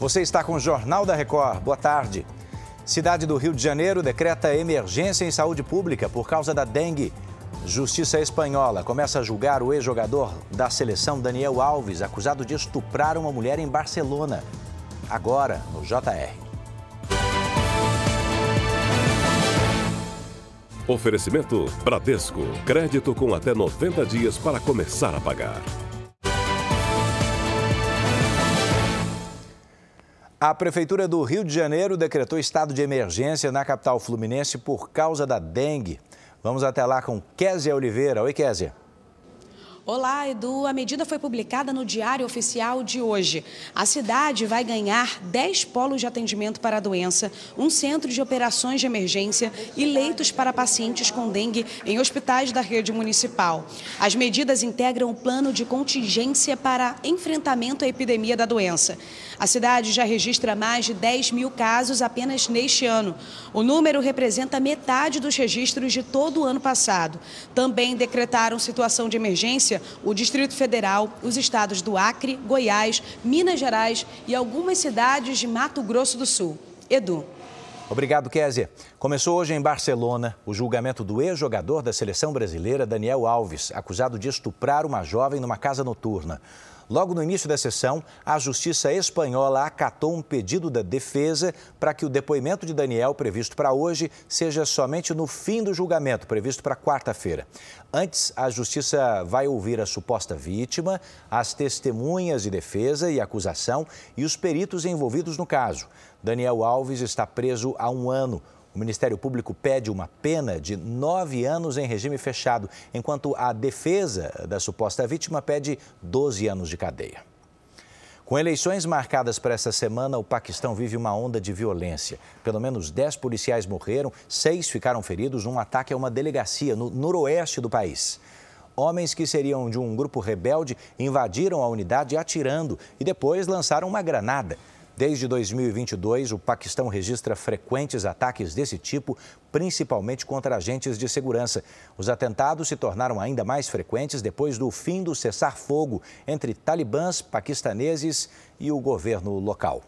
Você está com o Jornal da Record. Boa tarde. Cidade do Rio de Janeiro decreta emergência em saúde pública por causa da dengue. Justiça espanhola começa a julgar o ex-jogador da seleção Daniel Alves, acusado de estuprar uma mulher em Barcelona. Agora, no JR. Oferecimento Bradesco. Crédito com até 90 dias para começar a pagar. A Prefeitura do Rio de Janeiro decretou estado de emergência na capital fluminense por causa da dengue. Vamos até lá com Késia Oliveira. Oi, Késia. Olá, Edu. A medida foi publicada no Diário Oficial de hoje. A cidade vai ganhar 10 polos de atendimento para a doença, um centro de operações de emergência e leitos para pacientes com dengue em hospitais da rede municipal. As medidas integram o plano de contingência para enfrentamento à epidemia da doença. A cidade já registra mais de 10 mil casos apenas neste ano. O número representa metade dos registros de todo o ano passado. Também decretaram situação de emergência o Distrito Federal, os estados do Acre, Goiás, Minas Gerais e algumas cidades de Mato Grosso do Sul. Edu. Obrigado, Kézia. Começou hoje em Barcelona o julgamento do ex-jogador da seleção brasileira, Daniel Alves, acusado de estuprar uma jovem numa casa noturna. Logo no início da sessão, a Justiça Espanhola acatou um pedido da defesa para que o depoimento de Daniel, previsto para hoje, seja somente no fim do julgamento, previsto para quarta-feira. Antes, a Justiça vai ouvir a suposta vítima, as testemunhas de defesa e acusação e os peritos envolvidos no caso. Daniel Alves está preso há um ano. O Ministério Público pede uma pena de nove anos em regime fechado, enquanto a defesa da suposta vítima pede 12 anos de cadeia. Com eleições marcadas para essa semana, o Paquistão vive uma onda de violência. Pelo menos 10 policiais morreram, seis ficaram feridos num ataque a uma delegacia no noroeste do país. Homens que seriam de um grupo rebelde invadiram a unidade atirando e depois lançaram uma granada. Desde 2022, o Paquistão registra frequentes ataques desse tipo, principalmente contra agentes de segurança. Os atentados se tornaram ainda mais frequentes depois do fim do cessar-fogo entre talibãs, paquistaneses e o governo local.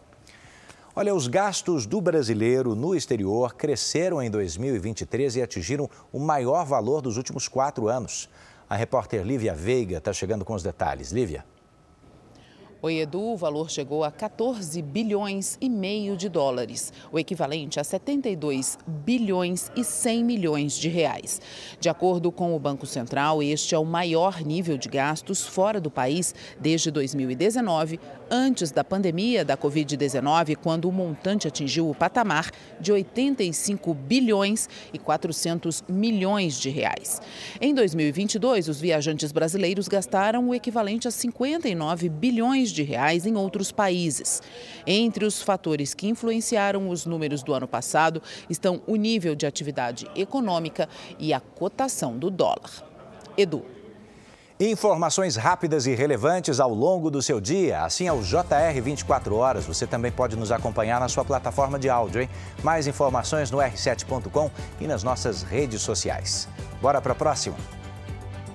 Olha, os gastos do brasileiro no exterior cresceram em 2023 e atingiram o maior valor dos últimos quatro anos. A repórter Lívia Veiga está chegando com os detalhes. Lívia. Oi, Edu, o valor chegou a 14 bilhões e meio de dólares, o equivalente a 72 bilhões e 100 milhões de reais. De acordo com o Banco Central, este é o maior nível de gastos fora do país desde 2019, antes da pandemia da Covid-19, quando o montante atingiu o patamar de 85 bilhões e 400 milhões de reais. Em 2022, os viajantes brasileiros gastaram o equivalente a 59 bilhões de reais em outros países. Entre os fatores que influenciaram os números do ano passado estão o nível de atividade econômica e a cotação do dólar. Edu. Informações rápidas e relevantes ao longo do seu dia, assim ao JR 24 horas. Você também pode nos acompanhar na sua plataforma de áudio, hein? Mais informações no r7.com e nas nossas redes sociais. Bora para a próxima?